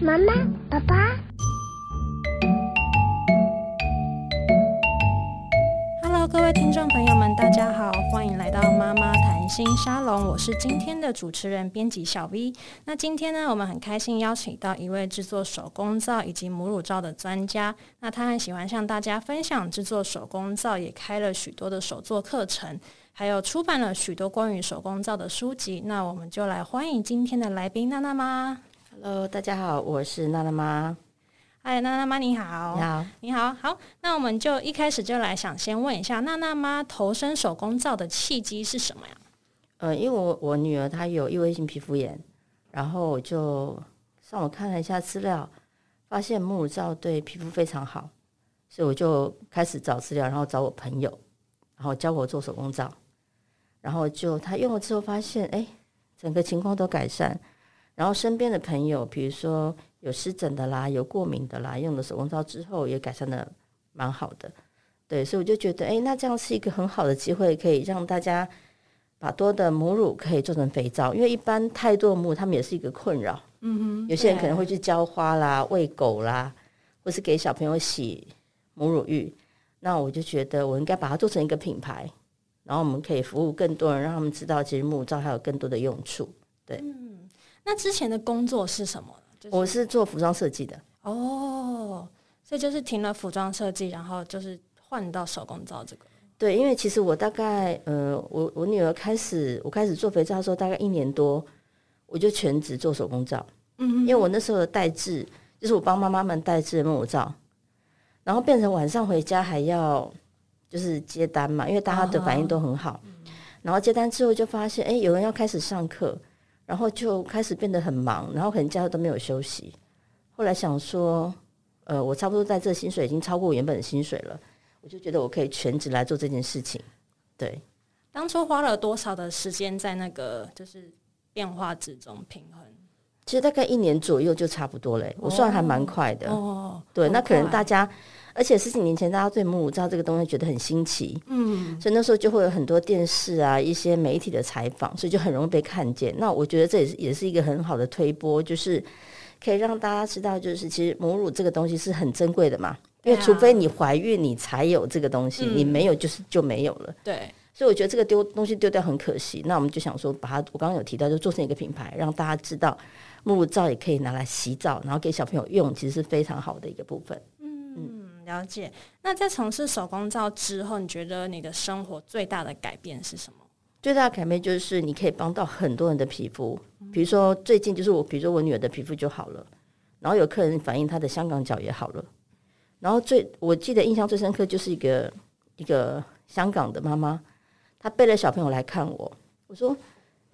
妈妈，爸爸。Hello，各位听众朋友们，大家好，欢迎来到妈妈谈心沙龙，我是今天的主持人编辑小 V。那今天呢，我们很开心邀请到一位制作手工皂以及母乳皂的专家。那他很喜欢向大家分享制作手工皂，也开了许多的手作课程，还有出版了许多关于手工皂的书籍。那我们就来欢迎今天的来宾娜娜妈。Hello，大家好，我是娜娜妈。嗨，娜娜妈你好，你好，你好，好，那我们就一开始就来想先问一下，娜娜妈投身手工皂的契机是什么呀？呃，因为我我女儿她有异位性皮肤炎，然后我就上网看了一下资料，发现母乳皂对皮肤非常好，所以我就开始找资料，然后找我朋友，然后教我做手工皂，然后就他用了之后发现，哎，整个情况都改善，然后身边的朋友，比如说。有湿疹的啦，有过敏的啦，用了手工皂之后也改善的蛮好的，对，所以我就觉得，哎，那这样是一个很好的机会，可以让大家把多的母乳可以做成肥皂，因为一般太多的母乳，他们也是一个困扰。嗯哼，有些人可能会去浇花啦、喂狗啦，或是给小朋友洗母乳浴，那我就觉得我应该把它做成一个品牌，然后我们可以服务更多人，让他们知道其实木造还有更多的用处。对，嗯，那之前的工作是什么？我是做服装设计的哦，所以就是停了服装设计，然后就是换到手工皂这个。对，因为其实我大概呃，我我女儿开始我开始做肥皂的时候，大概一年多，我就全职做手工皂。嗯哼，因为我那时候的代制就是我帮妈妈们代制的母乳皂，然后变成晚上回家还要就是接单嘛，因为大家的反应都很好。哦、然后接单之后就发现，哎，有人要开始上课。然后就开始变得很忙，然后可能家都没有休息。后来想说，呃，我差不多在这薪水已经超过我原本的薪水了，我就觉得我可以全职来做这件事情。对，当初花了多少的时间在那个就是变化之中平衡？其实大概一年左右就差不多嘞，我算还蛮快的。哦，对，那可能大家。而且十几年前，大家对母乳皂这个东西觉得很新奇，嗯，所以那时候就会有很多电视啊、一些媒体的采访，所以就很容易被看见。那我觉得这也是也是一个很好的推波，就是可以让大家知道，就是其实母乳这个东西是很珍贵的嘛，因为除非你怀孕，你才有这个东西，你没有就是就没有了。对，所以我觉得这个丢东西丢掉很可惜。那我们就想说，把它我刚刚有提到，就做成一个品牌，让大家知道母乳皂也可以拿来洗澡，然后给小朋友用，其实是非常好的一个部分。了解。那在从事手工皂之后，你觉得你的生活最大的改变是什么？最大的改变就是你可以帮到很多人的皮肤。比如说最近就是我，比如说我女儿的皮肤就好了，然后有客人反映她的香港脚也好了。然后最我记得印象最深刻就是一个一个香港的妈妈，她背了小朋友来看我，我说。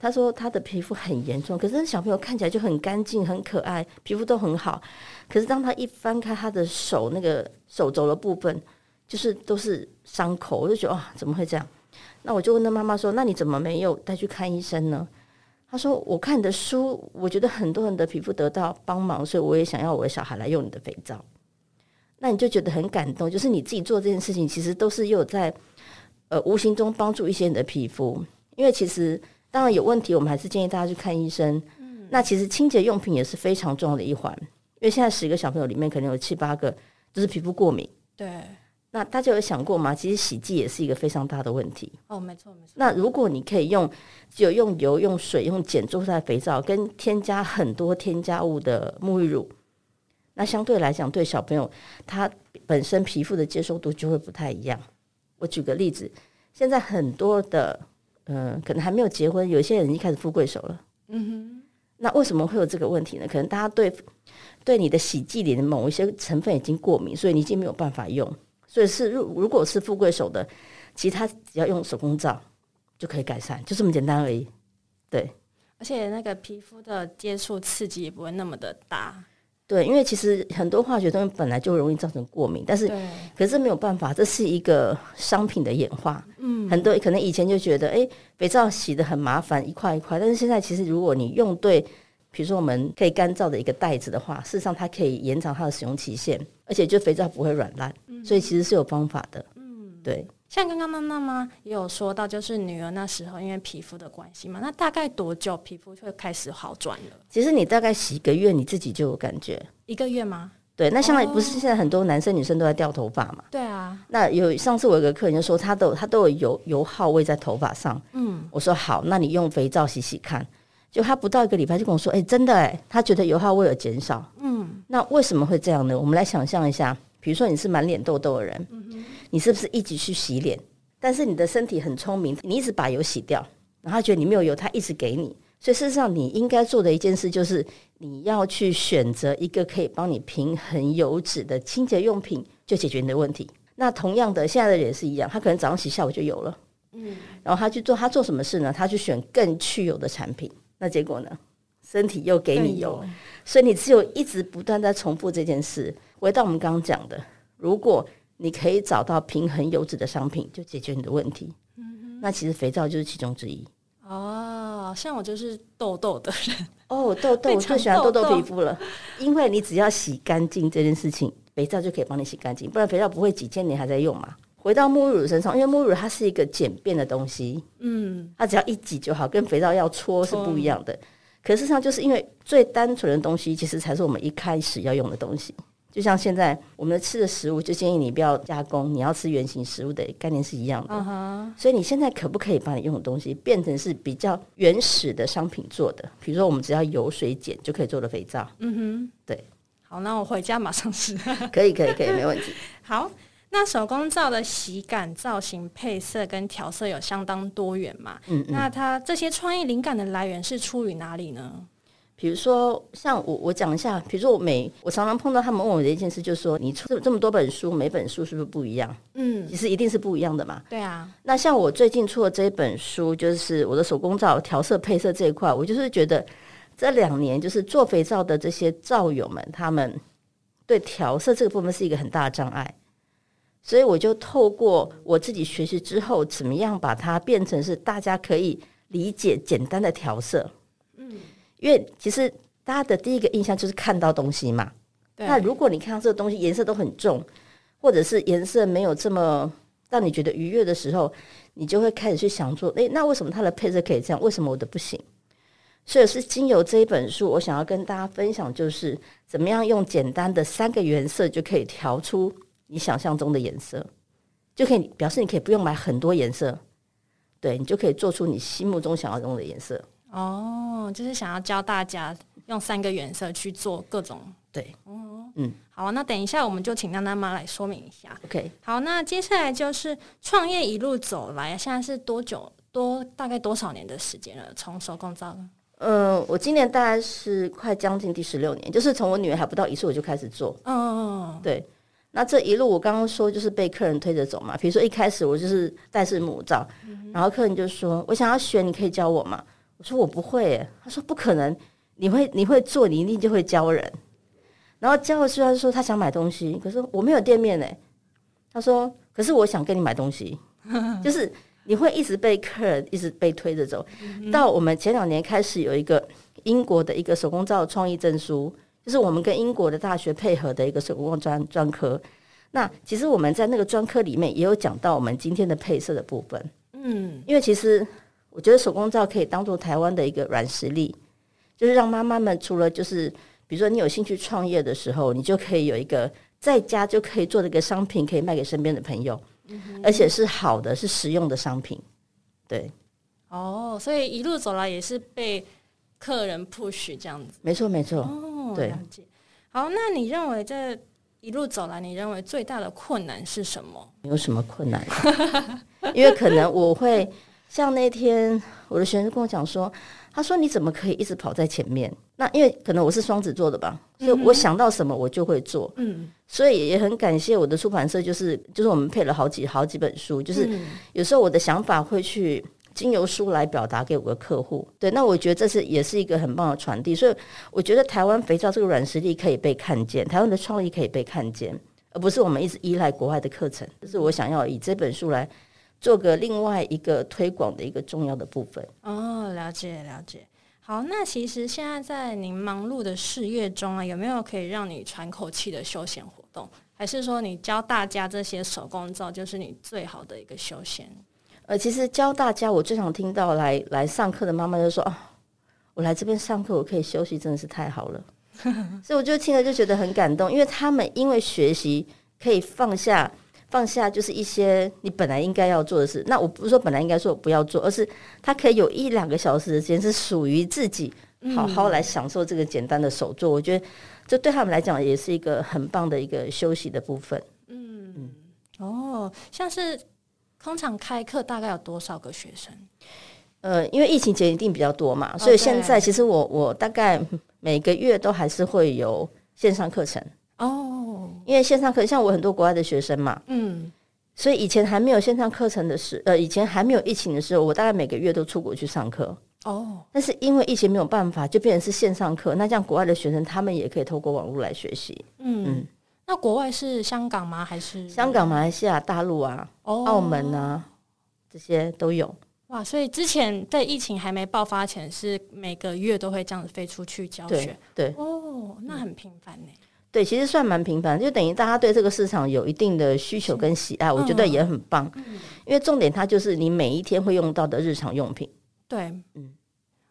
他说他的皮肤很严重，可是小朋友看起来就很干净、很可爱，皮肤都很好。可是当他一翻开他的手，那个手肘的部分，就是都是伤口，我就觉得哇，怎么会这样？那我就问他妈妈说：“那你怎么没有带去看医生呢？”他说：“我看你的书，我觉得很多人的皮肤得到帮忙，所以我也想要我的小孩来用你的肥皂。”那你就觉得很感动，就是你自己做这件事情，其实都是又在呃无形中帮助一些人的皮肤，因为其实。当然有问题，我们还是建议大家去看医生。嗯，那其实清洁用品也是非常重要的一环，因为现在十个小朋友里面可能有七八个就是皮肤过敏。对，那大家有想过吗？其实洗剂也是一个非常大的问题。哦，没错没错。那如果你可以用，只有用油、用水、用碱做出来的肥皂，跟添加很多添加物的沐浴乳，那相对来讲，对小朋友他本身皮肤的接受度就会不太一样。我举个例子，现在很多的。嗯，可能还没有结婚，有些人已经开始富贵手了。嗯哼，那为什么会有这个问题呢？可能大家对对你的洗剂里的某一些成分已经过敏，所以你已经没有办法用。所以是如如果是富贵手的，其实他只要用手工皂就可以改善，就这么简单而已。对，而且那个皮肤的接触刺激也不会那么的大。对，因为其实很多化学东西本来就容易造成过敏，但是可是没有办法，这是一个商品的演化。嗯，很多可能以前就觉得，哎，肥皂洗的很麻烦，一块一块，但是现在其实如果你用对，比如说我们可以干燥的一个袋子的话，事实上它可以延长它的使用期限，而且就肥皂不会软烂，所以其实是有方法的。嗯，对。像刚刚妈妈妈也有说到，就是女儿那时候因为皮肤的关系嘛，那大概多久皮肤就会开始好转了？其实你大概洗一个月，你自己就有感觉。一个月吗？对，那像不是现在很多男生女生都在掉头发嘛？对啊。那有上次我有个客人就说，他都他都有油油耗味在头发上。嗯，我说好，那你用肥皂洗洗看。就他不到一个礼拜就跟我说，哎、欸，真的哎，他觉得油耗味有减少。嗯，那为什么会这样呢？我们来想象一下，比如说你是满脸痘痘的人。嗯你是不是一直去洗脸？但是你的身体很聪明，你一直把油洗掉，然后他觉得你没有油，他一直给你。所以事实上，你应该做的一件事就是，你要去选择一个可以帮你平衡油脂的清洁用品，就解决你的问题。那同样的，现在的人也是一样，他可能早上洗，下午就有了。嗯，然后他去做，他做什么事呢？他去选更去油的产品。那结果呢？身体又给你油，所以你只有一直不断在重复这件事。回到我们刚刚讲的，如果你可以找到平衡油脂的商品，就解决你的问题。嗯，那其实肥皂就是其中之一。哦，像我就是痘痘的人。哦，痘痘，我最喜欢痘痘皮肤了，因为你只要洗干净这件事情，肥皂就可以帮你洗干净。不然肥皂不会几千年还在用嘛。回到沐浴乳身上，因为沐浴乳它是一个简便的东西，嗯，它只要一挤就好，跟肥皂要搓是不一样的。可事实上，就是因为最单纯的东西，其实才是我们一开始要用的东西。就像现在我们吃的食物，就建议你不要加工，你要吃原型食物的概念是一样的。Uh huh. 所以你现在可不可以把你用的东西变成是比较原始的商品做的？比如说，我们只要油水碱就可以做的肥皂。嗯哼、uh，huh. 对。好，那我回家马上试。可以，可以，可以，没问题。好，那手工皂的洗感、造型、配色跟调色有相当多元嘛？嗯，嗯，那它这些创意灵感的来源是出于哪里呢？比如说，像我我讲一下，比如说我每我常常碰到他们问我的一件事，就是说你出这么多本书，每本书是不是不一样？嗯，其实一定是不一样的嘛。对啊。那像我最近出的这一本书，就是我的手工皂调色配色这一块，我就是觉得这两年就是做肥皂的这些皂友们，他们对调色这个部分是一个很大的障碍，所以我就透过我自己学习之后，怎么样把它变成是大家可以理解简单的调色。因为其实大家的第一个印象就是看到东西嘛。那如果你看到这个东西颜色都很重，或者是颜色没有这么让你觉得愉悦的时候，你就会开始去想说：诶，那为什么它的配色可以这样？为什么我的不行？所以是经由这一本书，我想要跟大家分享，就是怎么样用简单的三个颜色就可以调出你想象中的颜色，就可以表示你可以不用买很多颜色，对，你就可以做出你心目中想要用的颜色。哦，就是想要教大家用三个颜色去做各种对，哦，嗯，好，那等一下我们就请娜娜妈来说明一下。OK，好，那接下来就是创业一路走来，现在是多久多大概多少年的时间了？从手工皂，嗯，我今年大概是快将近第十六年，就是从我女儿还不到一岁我就开始做。嗯对。那这一路我刚刚说就是被客人推着走嘛，比如说一开始我就是戴式母皂，然后客人就说我想要学，你可以教我吗？我说我不会耶，他说不可能，你会你会做，你一定就会教人。然后教的时候他说他想买东西，可是我没有店面哎。他说，可是我想跟你买东西，就是你会一直被客人一直被推着走。到我们前两年开始有一个英国的一个手工皂创意证书，就是我们跟英国的大学配合的一个手工专专科。那其实我们在那个专科里面也有讲到我们今天的配色的部分。嗯，因为其实。我觉得手工皂可以当做台湾的一个软实力，就是让妈妈们除了就是，比如说你有兴趣创业的时候，你就可以有一个在家就可以做的一个商品，可以卖给身边的朋友，嗯、而且是好的，是实用的商品。对，哦，所以一路走来也是被客人 push 这样子，没错没错。哦，对，了解。好，那你认为这一路走来，你认为最大的困难是什么？没有什么困难，因为可能我会。像那天我的学生跟我讲说，他说，你怎么可以一直跑在前面？那因为可能我是双子座的吧，所以我想到什么我就会做。嗯，所以也很感谢我的出版社，就是就是我们配了好几好几本书，就是有时候我的想法会去经由书来表达给我的客户。对，那我觉得这是也是一个很棒的传递。所以我觉得台湾肥皂这个软实力可以被看见，台湾的创意可以被看见，而不是我们一直依赖国外的课程。这是我想要以这本书来。做个另外一个推广的一个重要的部分哦，了解了解。好，那其实现在在您忙碌的事业中啊，有没有可以让你喘口气的休闲活动？还是说你教大家这些手工皂就是你最好的一个休闲？呃，其实教大家，我最常听到来来上课的妈妈就说：“哦，我来这边上课，我可以休息，真的是太好了。”所以我就听了就觉得很感动，因为他们因为学习可以放下放下，就是一些你本来应该要做的事。那我不是说本来应该说我不要做，而是他可以有一两个小时的时间是属于自己，好好来享受这个简单的手作。我觉得这对他们来讲也是一个很棒的一个休息的部分。嗯嗯，哦，像是。通常开课大概有多少个学生？呃，因为疫情前一定比较多嘛，所以现在其实我我大概每个月都还是会有线上课程哦。因为线上课像我很多国外的学生嘛，嗯，所以以前还没有线上课程的时，呃，以前还没有疫情的时候，我大概每个月都出国去上课哦。但是因为疫情没有办法，就变成是线上课。那这样国外的学生他们也可以透过网络来学习，嗯。嗯那国外是香港吗？还是香港、马来西亚、大陆啊、哦、澳门啊，这些都有。哇！所以之前在疫情还没爆发前，是每个月都会这样子飞出去教学。对，对哦，那很频繁呢。对，其实算蛮频繁，就等于大家对这个市场有一定的需求跟喜爱，嗯、我觉得也很棒。嗯、因为重点它就是你每一天会用到的日常用品。对，嗯，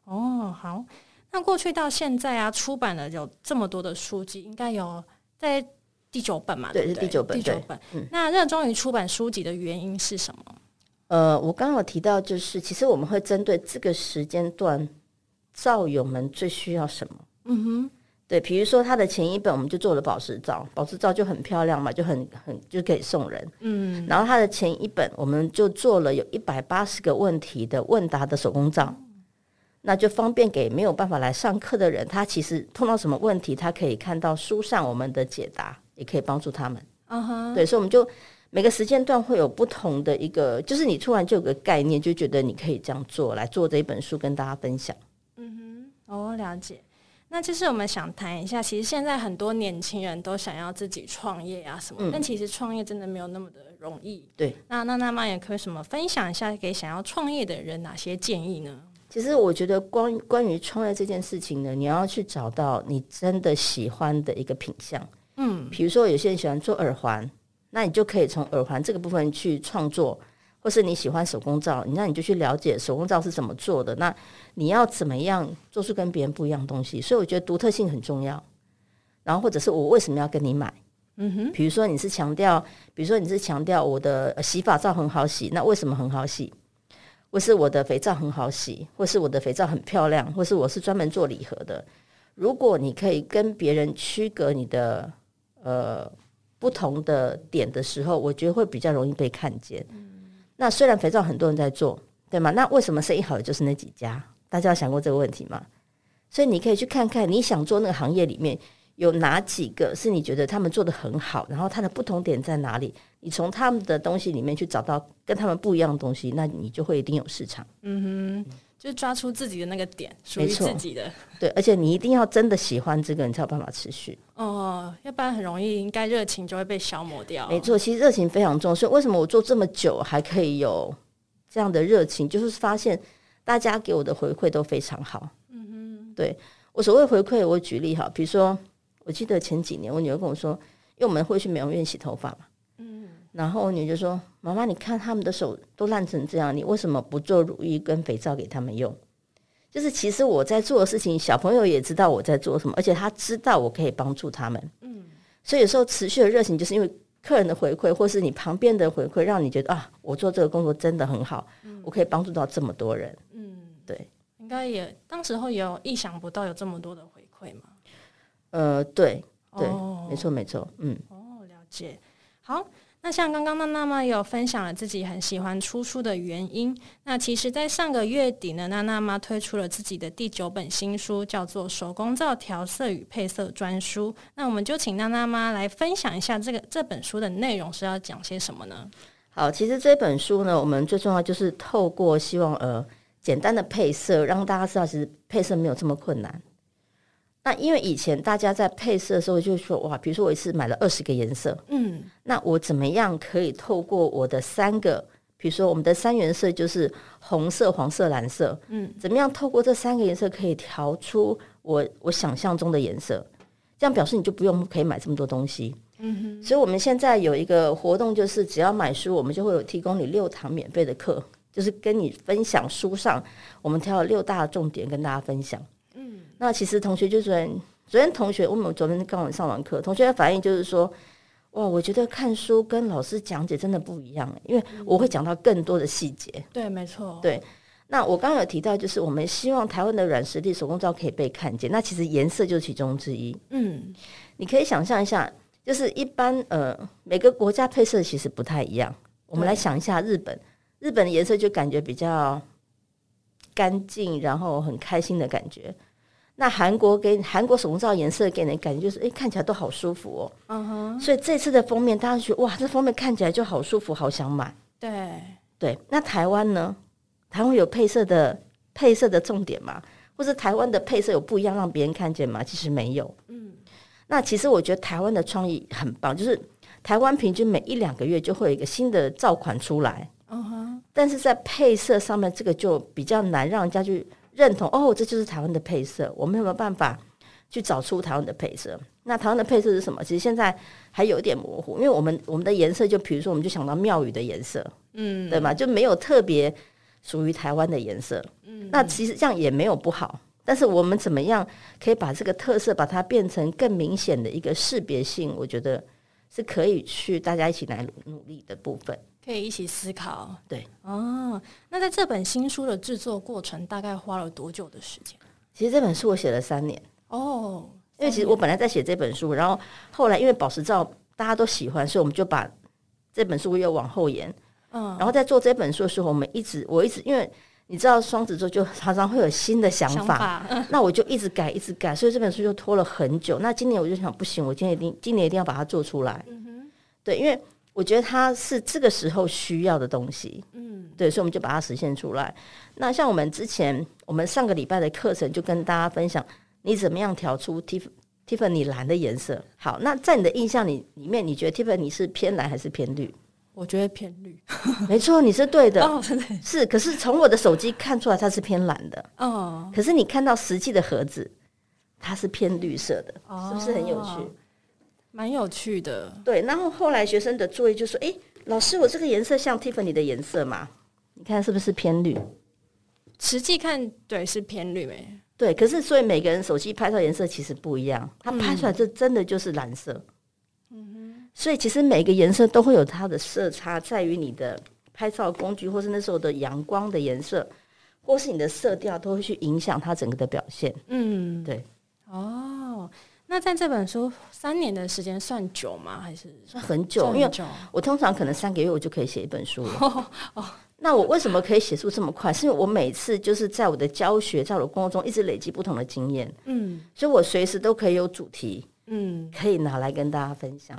哦，好。那过去到现在啊，出版了有这么多的书籍，应该有在。第九本嘛，对，对，对，是第九本。第九本。嗯、那热衷于出版书籍的原因是什么？呃，我刚刚有提到，就是其实我们会针对这个时间段，造友们最需要什么？嗯哼，对，比如说他的前一本，我们就做了宝石照，宝石照就很漂亮嘛，就很很就可以送人。嗯，然后他的前一本，我们就做了有一百八十个问题的问答的手工皂，嗯、那就方便给没有办法来上课的人，他其实碰到什么问题，他可以看到书上我们的解答。也可以帮助他们，嗯哼、uh，huh. 对，所以我们就每个时间段会有不同的一个，就是你突然就有个概念，就觉得你可以这样做来做这一本书跟大家分享。嗯哼，哦，了解。那就是我们想谈一下，其实现在很多年轻人都想要自己创业啊什么，嗯、但其实创业真的没有那么的容易。对，那那那妈也可以什么分享一下给想要创业的人哪些建议呢？其实我觉得关关于创业这件事情呢，你要去找到你真的喜欢的一个品相。嗯，比如说有些人喜欢做耳环，那你就可以从耳环这个部分去创作，或是你喜欢手工皂，那你就去了解手工皂是怎么做的。那你要怎么样做出跟别人不一样的东西？所以我觉得独特性很重要。然后或者是我为什么要跟你买？嗯哼，比如说你是强调，比如说你是强调我的洗发皂很好洗，那为什么很好洗？或是我的肥皂很好洗，或是我的肥皂很漂亮，或是我是专门做礼盒的。如果你可以跟别人区隔你的。呃，不同的点的时候，我觉得会比较容易被看见。嗯、那虽然肥皂很多人在做，对吗？那为什么生意好的就是那几家？大家有想过这个问题吗？所以你可以去看看，你想做那个行业里面有哪几个是你觉得他们做得很好，然后它的不同点在哪里？你从他们的东西里面去找到跟他们不一样的东西，那你就会一定有市场。嗯哼。就抓出自己的那个点，属于自己的。对，而且你一定要真的喜欢这个，你才有办法持续。哦，要不然很容易，应该热情就会被消磨掉。没错，其实热情非常重要。所以为什么我做这么久还可以有这样的热情？就是发现大家给我的回馈都非常好。嗯哼，对，我所谓回馈，我举例哈，比如说，我记得前几年我女儿跟我说，因为我们会去美容院洗头发嘛。然后我女儿就说：“妈妈，你看他们的手都烂成这样，你为什么不做乳液跟肥皂给他们用？就是其实我在做的事情，小朋友也知道我在做什么，而且他知道我可以帮助他们。嗯，所以有时候持续的热情，就是因为客人的回馈，或是你旁边的回馈，让你觉得啊，我做这个工作真的很好，嗯，我可以帮助到这么多人。嗯，对，应该也当时候也有意想不到有这么多的回馈嘛。呃，对，对，哦，没错，没错，嗯，哦，了解，好。那像刚刚娜娜妈有分享了自己很喜欢出书的原因。那其实，在上个月底呢，娜娜妈推出了自己的第九本新书，叫做《手工皂调色与配色专书》。那我们就请娜娜妈来分享一下这个这本书的内容是要讲些什么呢？好，其实这本书呢，我们最重要就是透过希望呃简单的配色，让大家知道其实配色没有这么困难。那因为以前大家在配色的时候就说哇，比如说我一次买了二十个颜色，嗯，那我怎么样可以透过我的三个，比如说我们的三原色就是红色、黄色、蓝色，嗯，怎么样透过这三个颜色可以调出我我想象中的颜色？这样表示你就不用可以买这么多东西。嗯哼。所以我们现在有一个活动，就是只要买书，我们就会有提供你六堂免费的课，就是跟你分享书上我们挑了六大重点跟大家分享。嗯。那其实同学就昨天，昨天同学我们昨天刚刚上完课，同学的反应就是说，哇，我觉得看书跟老师讲解真的不一样，因为我会讲到更多的细节。对，没错。对。那我刚刚有提到，就是我们希望台湾的软实力手工皂可以被看见。那其实颜色就是其中之一。嗯，你可以想象一下，就是一般呃每个国家配色其实不太一样。我们来想一下日本，日本的颜色就感觉比较干净，然后很开心的感觉。那韩国给韩国手工皂颜色给人的感觉就是，哎，看起来都好舒服哦。嗯哼。所以这次的封面，大家觉得哇，这封面看起来就好舒服，好想买。对对。那台湾呢？台湾有配色的配色的重点吗？或是台湾的配色有不一样让别人看见吗？其实没有。嗯，那其实我觉得台湾的创意很棒，就是台湾平均每一两个月就会有一个新的皂款出来。嗯哼，但是在配色上面，这个就比较难让人家去认同。哦，这就是台湾的配色，我们有没有办法去找出台湾的配色？那台湾的配色是什么？其实现在还有一点模糊，因为我们我们的颜色，就比如说，我们就想到庙宇的颜色，嗯，对吗？就没有特别。属于台湾的颜色，嗯，那其实这样也没有不好，但是我们怎么样可以把这个特色把它变成更明显的一个识别性？我觉得是可以去大家一起来努力的部分，可以一起思考。对，哦，那在这本新书的制作过程大概花了多久的时间？其实这本书我写了三年哦，因为其实我本来在写这本书，然后后来因为宝石照大家都喜欢，所以我们就把这本书又往后延。嗯，然后在做这本书的时候，我们一直我一直因为你知道双子座就常常会有新的想法，想法嗯、那我就一直改一直改，所以这本书就拖了很久。那今年我就想，不行，我今年一定今年一定要把它做出来。嗯，对，因为我觉得它是这个时候需要的东西。嗯，对，所以我们就把它实现出来。那像我们之前我们上个礼拜的课程就跟大家分享，你怎么样调出 Tiff Tiffany 蓝的颜色？好，那在你的印象里里面，你觉得 Tiffany 是偏蓝还是偏绿？我觉得偏绿，没错，你是对的。哦，是，可是从我的手机看出来它是偏蓝的。哦，可是你看到实际的盒子，它是偏绿色的，哦、是不是很有趣？蛮有趣的。对，然后后来学生的作业就说：“哎，老师，我这个颜色像 Tiffany 的颜色吗？你看是不是偏绿？”实际看，对，是偏绿诶。对，可是所以每个人手机拍照颜色其实不一样，它拍出来这真的就是蓝色。所以其实每个颜色都会有它的色差，在于你的拍照工具，或是那时候的阳光的颜色，或是你的色调，都会去影响它整个的表现。嗯，对。哦，那在这本书三年的时间算久吗？还是算很久？很久。因为我通常可能三个月我就可以写一本书了。哦，哦，那我为什么可以写出这么快？是因为我每次就是在我的教学，在我的工作中一直累积不同的经验。嗯，所以我随时都可以有主题，嗯，可以拿来跟大家分享。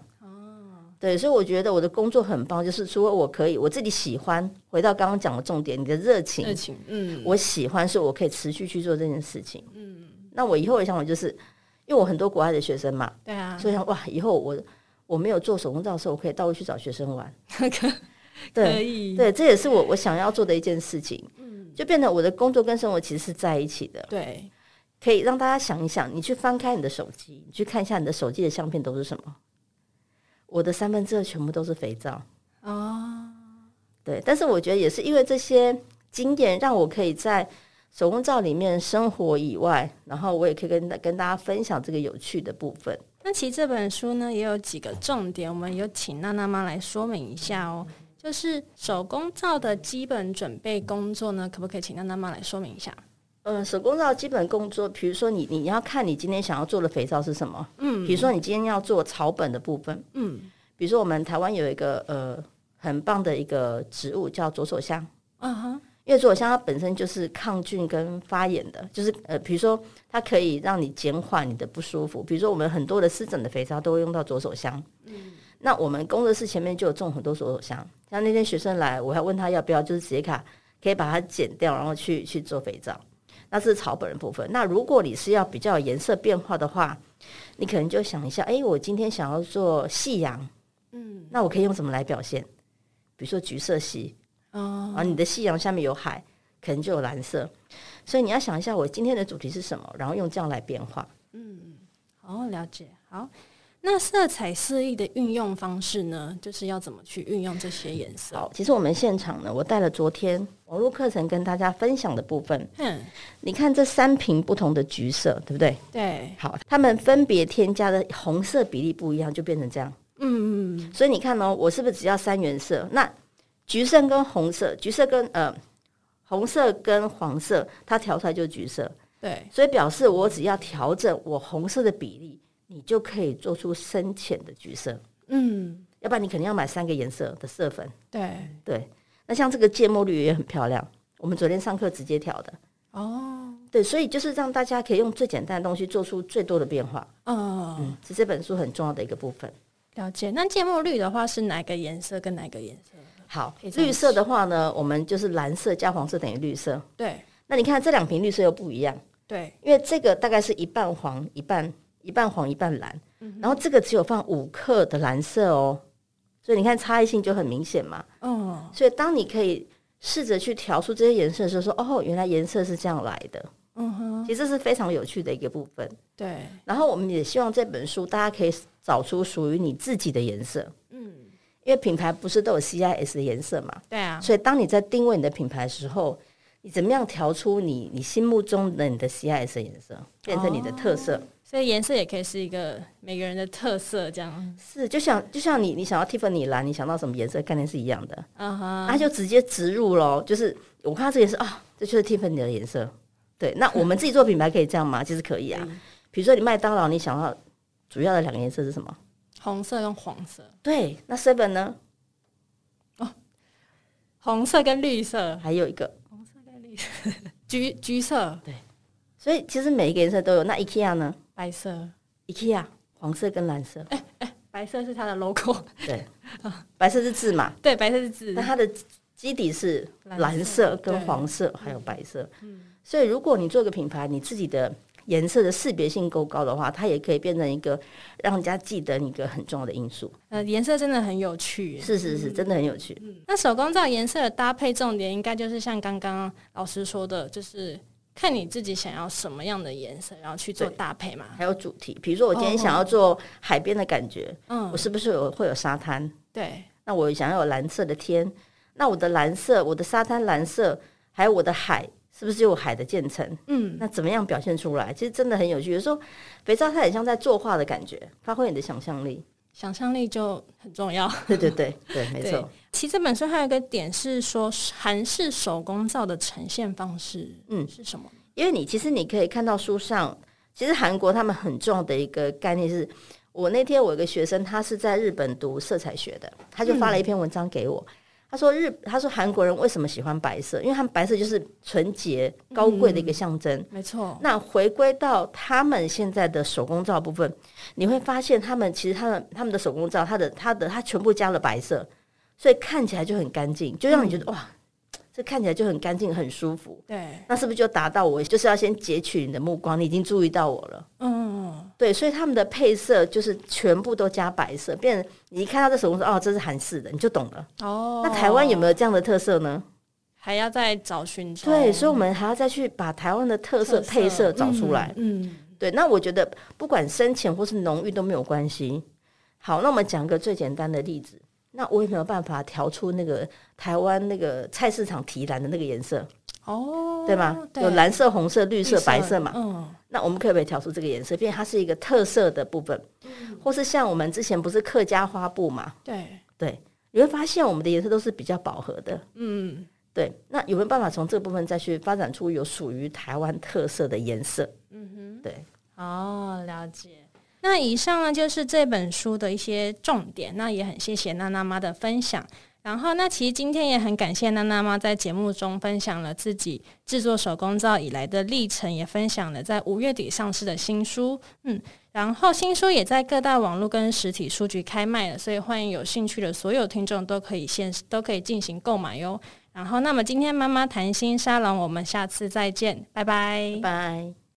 对，所以我觉得我的工作很棒，就是除了我可以我自己喜欢，回到刚刚讲的重点，你的热情，热情，嗯，我喜欢，所以我可以持续去做这件事情，嗯，那我以后的想法就是，因为我很多国外的学生嘛，对啊，所以想哇，以后我我没有做手工皂的时候，我可以到处去找学生玩，对，可以，对，这也是我我想要做的一件事情，嗯，就变得我的工作跟生活其实是在一起的，对，可以让大家想一想，你去翻开你的手机，你去看一下你的手机的相片都是什么。我的三分之二全部都是肥皂哦，对，但是我觉得也是因为这些经验，让我可以在手工皂里面生活以外，然后我也可以跟跟大家分享这个有趣的部分。那其实这本书呢也有几个重点，我们有请娜娜妈来说明一下哦。就是手工皂的基本准备工作呢，可不可以请娜娜妈来说明一下？嗯，手工皂基本工作，比如说你你要看你今天想要做的肥皂是什么，嗯，比如说你今天要做草本的部分，嗯，比如说我们台湾有一个呃很棒的一个植物叫左手香，嗯哼，因为左手香它本身就是抗菌跟发炎的，就是呃比如说它可以让你减缓你的不舒服，比如说我们很多的湿疹的肥皂都会用到左手香，嗯，那我们工作室前面就有种很多左手香，像那天学生来，我还问他要不要，就是直接卡可以把它剪掉，然后去去做肥皂。那是草本的部分。那如果你是要比较颜色变化的话，你可能就想一下，哎，我今天想要做夕阳，嗯，那我可以用什么来表现？比如说橘色系，哦，啊，你的夕阳下面有海，可能就有蓝色。所以你要想一下，我今天的主题是什么，然后用这样来变化。嗯，好，了解。好，那色彩四溢的运用方式呢？就是要怎么去运用这些颜色？好，其实我们现场呢，我带了昨天网络课程跟大家分享的部分。嗯，你看这三瓶不同的橘色，对不对？对。好，它们分别添加的红色比例不一样，就变成这样。嗯嗯。所以你看哦，我是不是只要三原色？那橘色跟红色，橘色跟呃红色跟黄色，它调出来就是橘色。对。所以表示我只要调整我红色的比例。你就可以做出深浅的橘色，嗯，要不然你肯定要买三个颜色的色粉，对对。那像这个芥末绿也很漂亮，我们昨天上课直接调的，哦，对，所以就是让大家可以用最简单的东西做出最多的变化，哦、嗯，是这本书很重要的一个部分。了解。那芥末绿的话是哪个颜色跟哪个颜色？好，绿色的话呢，我们就是蓝色加黄色等于绿色，对。那你看这两瓶绿色又不一样，对，因为这个大概是一半黄一半。一半黄一半蓝，然后这个只有放五克的蓝色哦，所以你看差异性就很明显嘛。哦，所以当你可以试着去调出这些颜色的时候，说哦，原来颜色是这样来的。嗯哼，其实是非常有趣的一个部分。对，然后我们也希望这本书大家可以找出属于你自己的颜色。嗯，因为品牌不是都有 CIS 的颜色嘛？对啊。所以当你在定位你的品牌的时候，你怎么样调出你你心目中的你的 CIS 的颜色，变成你的特色？哦所以颜色也可以是一个每个人的特色，这样是就像就像你你想要 Tiffany 蓝，你想到什么颜色概念是一样的，嗯哼，它就直接植入喽。就是我看到这颜色啊，这就是 Tiffany 的颜色。对，那我们自己做品牌可以这样吗？其实可以啊。比如说你麦当劳，你想要主要的两个颜色是什么？红色跟黄色。对，那 Seven 呢？哦，红色跟绿色，还有一个红色跟绿色，橘橘色。对，所以其实每一个颜色都有。那 IKEA 呢？白色，IKEA 黄色跟蓝色。哎哎，白色是它的 logo。对，白色是字嘛？对，白色是字。那它的基底是蓝色跟黄色，还有白色。嗯，所以如果你做个品牌，你自己的颜色的识别性够高的话，它也可以变成一个让人家记得你一个很重要的因素。呃，颜色真的很有趣。是是是，真的很有趣。嗯，那手工皂颜色的搭配重点，应该就是像刚刚老师说的，就是。看你自己想要什么样的颜色，然后去做搭配嘛。还有主题，比如说我今天想要做海边的感觉，嗯，我是不是有会有沙滩？对，那我想要有蓝色的天，那我的蓝色，我的沙滩蓝色，还有我的海，是不是有海的渐层？嗯，那怎么样表现出来？其实真的很有趣。有时候肥皂它很像在作画的感觉，发挥你的想象力。想象力就很重要。对对对对，没错。其实这本书还有一个点是说，韩式手工皂的呈现方式，嗯，是什么？因为你其实你可以看到书上，其实韩国他们很重要的一个概念是，我那天我有个学生，他是在日本读色彩学的，他就发了一篇文章给我，嗯、他说日他说韩国人为什么喜欢白色？因为他们白色就是纯洁高贵的一个象征，嗯、没错。那回归到他们现在的手工皂部分，你会发现他们其实他们他们的手工皂，它的它的它全部加了白色，所以看起来就很干净，就让你觉得、嗯、哇。这看起来就很干净、很舒服。对，那是不是就达到我就是要先截取你的目光？你已经注意到我了。嗯，对，所以他们的配色就是全部都加白色，变成你一看到这手工说哦，这是韩式的，你就懂了。哦，那台湾有没有这样的特色呢？还要再找寻。对，所以我们还要再去把台湾的特色配色找出来。嗯，嗯对。那我觉得不管深浅或是浓郁都没有关系。好，那我们讲个最简单的例子。那我也没有办法调出那个台湾那个菜市场提篮的那个颜色哦，对吗？对，有蓝色、红色、绿色、色白色嘛。嗯，那我们可不可以调出这个颜色，变成它是一个特色的部分？嗯，或是像我们之前不是客家花布嘛？对对，你会发现我们的颜色都是比较饱和的。嗯，对。那有没有办法从这个部分再去发展出有属于台湾特色的颜色？嗯哼，对。哦，了解。那以上呢，就是这本书的一些重点。那也很谢谢娜娜妈的分享。然后，那其实今天也很感谢娜娜妈在节目中分享了自己制作手工皂以来的历程，也分享了在五月底上市的新书。嗯，然后新书也在各大网络跟实体书局开卖了，所以欢迎有兴趣的所有听众都可以现都可以进行购买哟。然后，那么今天妈妈谈心沙龙，我们下次再见，拜拜，拜拜。